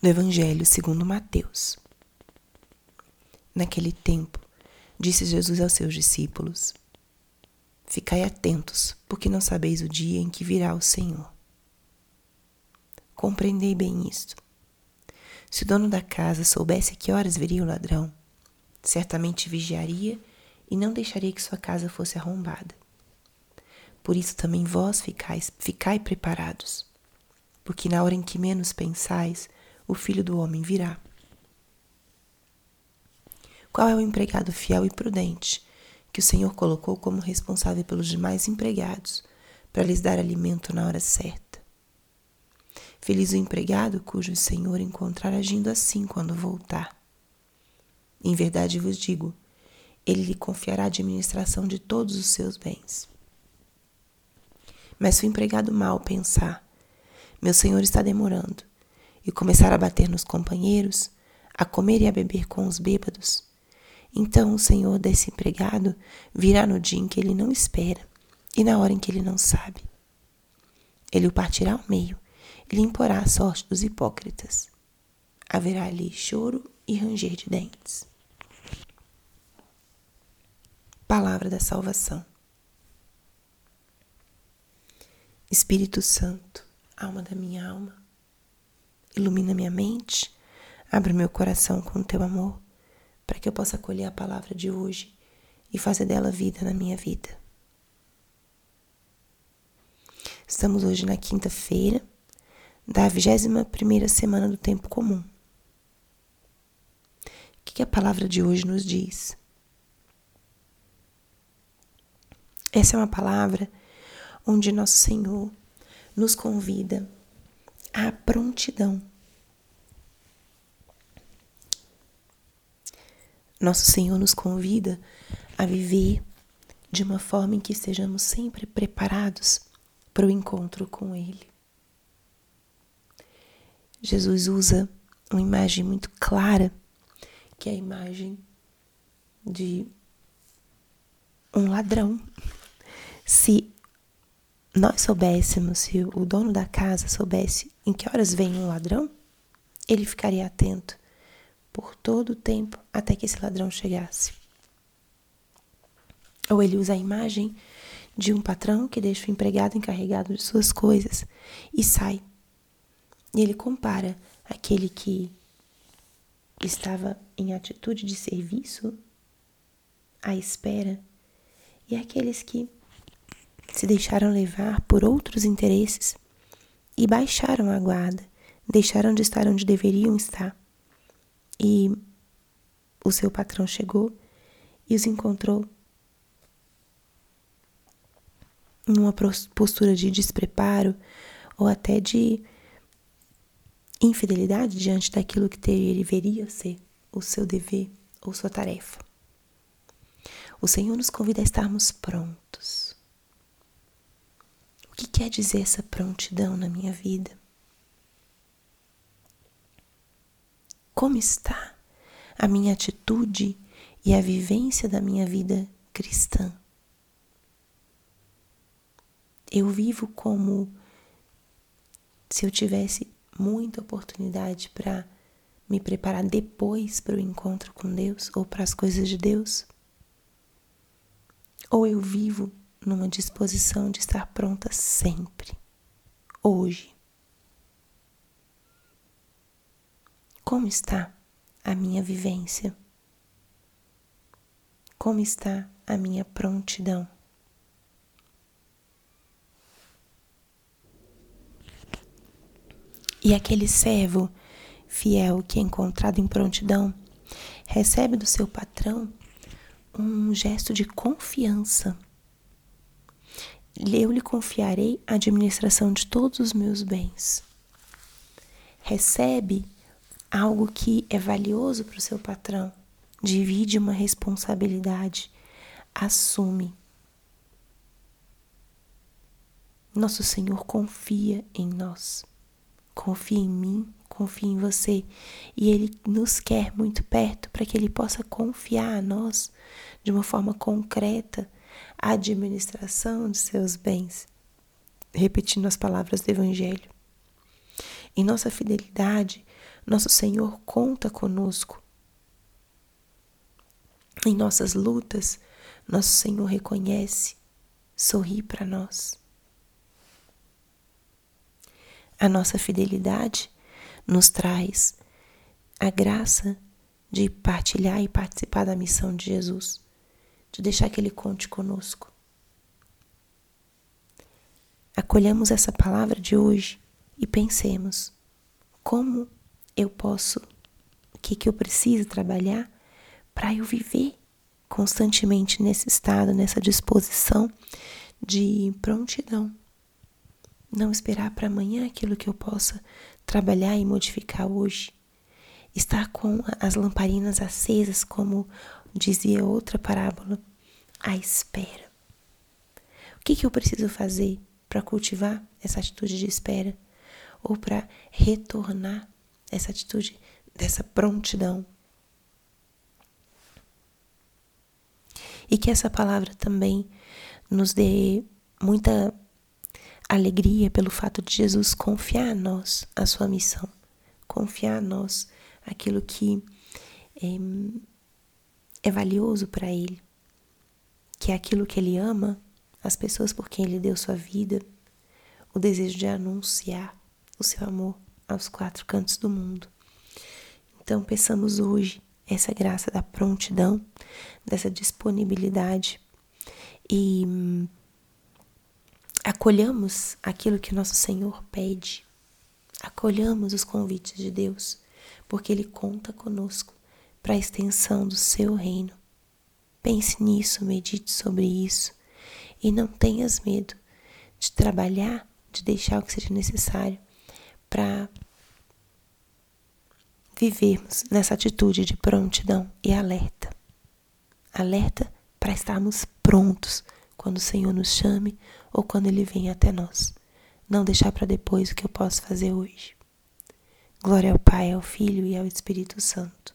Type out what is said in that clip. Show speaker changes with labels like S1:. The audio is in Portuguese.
S1: do Evangelho segundo Mateus. Naquele tempo, disse Jesus aos seus discípulos: Ficai atentos, porque não sabeis o dia em que virá o Senhor. Compreendei bem isto. Se o dono da casa soubesse a que horas viria o ladrão, certamente vigiaria e não deixaria que sua casa fosse arrombada. Por isso também vós ficais, ficai preparados, porque na hora em que menos pensais, o filho do homem virá. Qual é o empregado fiel e prudente que o Senhor colocou como responsável pelos demais empregados para lhes dar alimento na hora certa? Feliz o empregado cujo Senhor encontrar agindo assim quando voltar. Em verdade vos digo, ele lhe confiará a administração de todos os seus bens. Mas se o empregado mal pensar, meu senhor está demorando, e começar a bater nos companheiros, a comer e a beber com os bêbados, então o senhor desse empregado virá no dia em que ele não espera e na hora em que ele não sabe. Ele o partirá ao meio e lhe imporá a sorte dos hipócritas. Haverá ali choro e ranger de dentes. Palavra da salvação. Espírito Santo, alma da minha alma, Ilumina minha mente, abre meu coração com o teu amor, para que eu possa acolher a palavra de hoje e fazer dela vida na minha vida. Estamos hoje na quinta-feira da 21 primeira semana do tempo comum. O que a palavra de hoje nos diz? Essa é uma palavra onde nosso Senhor nos convida a prontidão. Nosso Senhor nos convida a viver de uma forma em que estejamos sempre preparados para o encontro com Ele. Jesus usa uma imagem muito clara, que é a imagem de um ladrão. Se nós soubéssemos, se o dono da casa soubesse em que horas vem um ladrão, ele ficaria atento por todo o tempo até que esse ladrão chegasse. Ou ele usa a imagem de um patrão que deixa o empregado encarregado de suas coisas e sai. E ele compara aquele que estava em atitude de serviço à espera e aqueles que se deixaram levar por outros interesses e baixaram a guarda, deixaram de estar onde deveriam estar. E o seu patrão chegou e os encontrou numa postura de despreparo ou até de infidelidade diante daquilo que deveria ser o seu dever ou sua tarefa. O Senhor nos convida a estarmos prontos que quer dizer essa prontidão na minha vida? Como está a minha atitude e a vivência da minha vida cristã? Eu vivo como se eu tivesse muita oportunidade para me preparar depois para o encontro com Deus ou para as coisas de Deus? Ou eu vivo numa disposição de estar pronta sempre, hoje. Como está a minha vivência? Como está a minha prontidão? E aquele servo fiel que é encontrado em prontidão recebe do seu patrão um gesto de confiança eu lhe confiarei a administração de todos os meus bens. Recebe algo que é valioso para o seu patrão, divide uma responsabilidade, assume. Nosso Senhor confia em nós, confia em mim, confia em você e Ele nos quer muito perto para que Ele possa confiar a nós de uma forma concreta a administração de seus bens, repetindo as palavras do Evangelho. Em nossa fidelidade, Nosso Senhor conta conosco. Em nossas lutas, nosso Senhor reconhece, sorri para nós. A nossa fidelidade nos traz a graça de partilhar e participar da missão de Jesus, de deixar que Ele conte conosco. Acolhamos essa palavra de hoje e pensemos como eu posso, o que, que eu preciso trabalhar para eu viver constantemente nesse estado, nessa disposição de prontidão. Não esperar para amanhã aquilo que eu possa trabalhar e modificar hoje. Estar com as lamparinas acesas, como dizia outra parábola, à espera. O que, que eu preciso fazer para cultivar essa atitude de espera? Ou para retornar essa atitude dessa prontidão e que essa palavra também nos dê muita alegria pelo fato de Jesus confiar a nós a sua missão, confiar a nós aquilo que é, é valioso para Ele, que é aquilo que Ele ama, as pessoas por quem Ele deu sua vida, o desejo de anunciar o seu amor aos quatro cantos do mundo. Então, peçamos hoje essa graça da prontidão, dessa disponibilidade e hum, acolhamos aquilo que nosso Senhor pede, acolhamos os convites de Deus, porque Ele conta conosco para a extensão do seu reino. Pense nisso, medite sobre isso e não tenhas medo de trabalhar, de deixar o que seja necessário para vivermos nessa atitude de prontidão e alerta. Alerta para estarmos prontos quando o Senhor nos chame ou quando Ele vem até nós. Não deixar para depois o que eu posso fazer hoje. Glória ao Pai, ao Filho e ao Espírito Santo,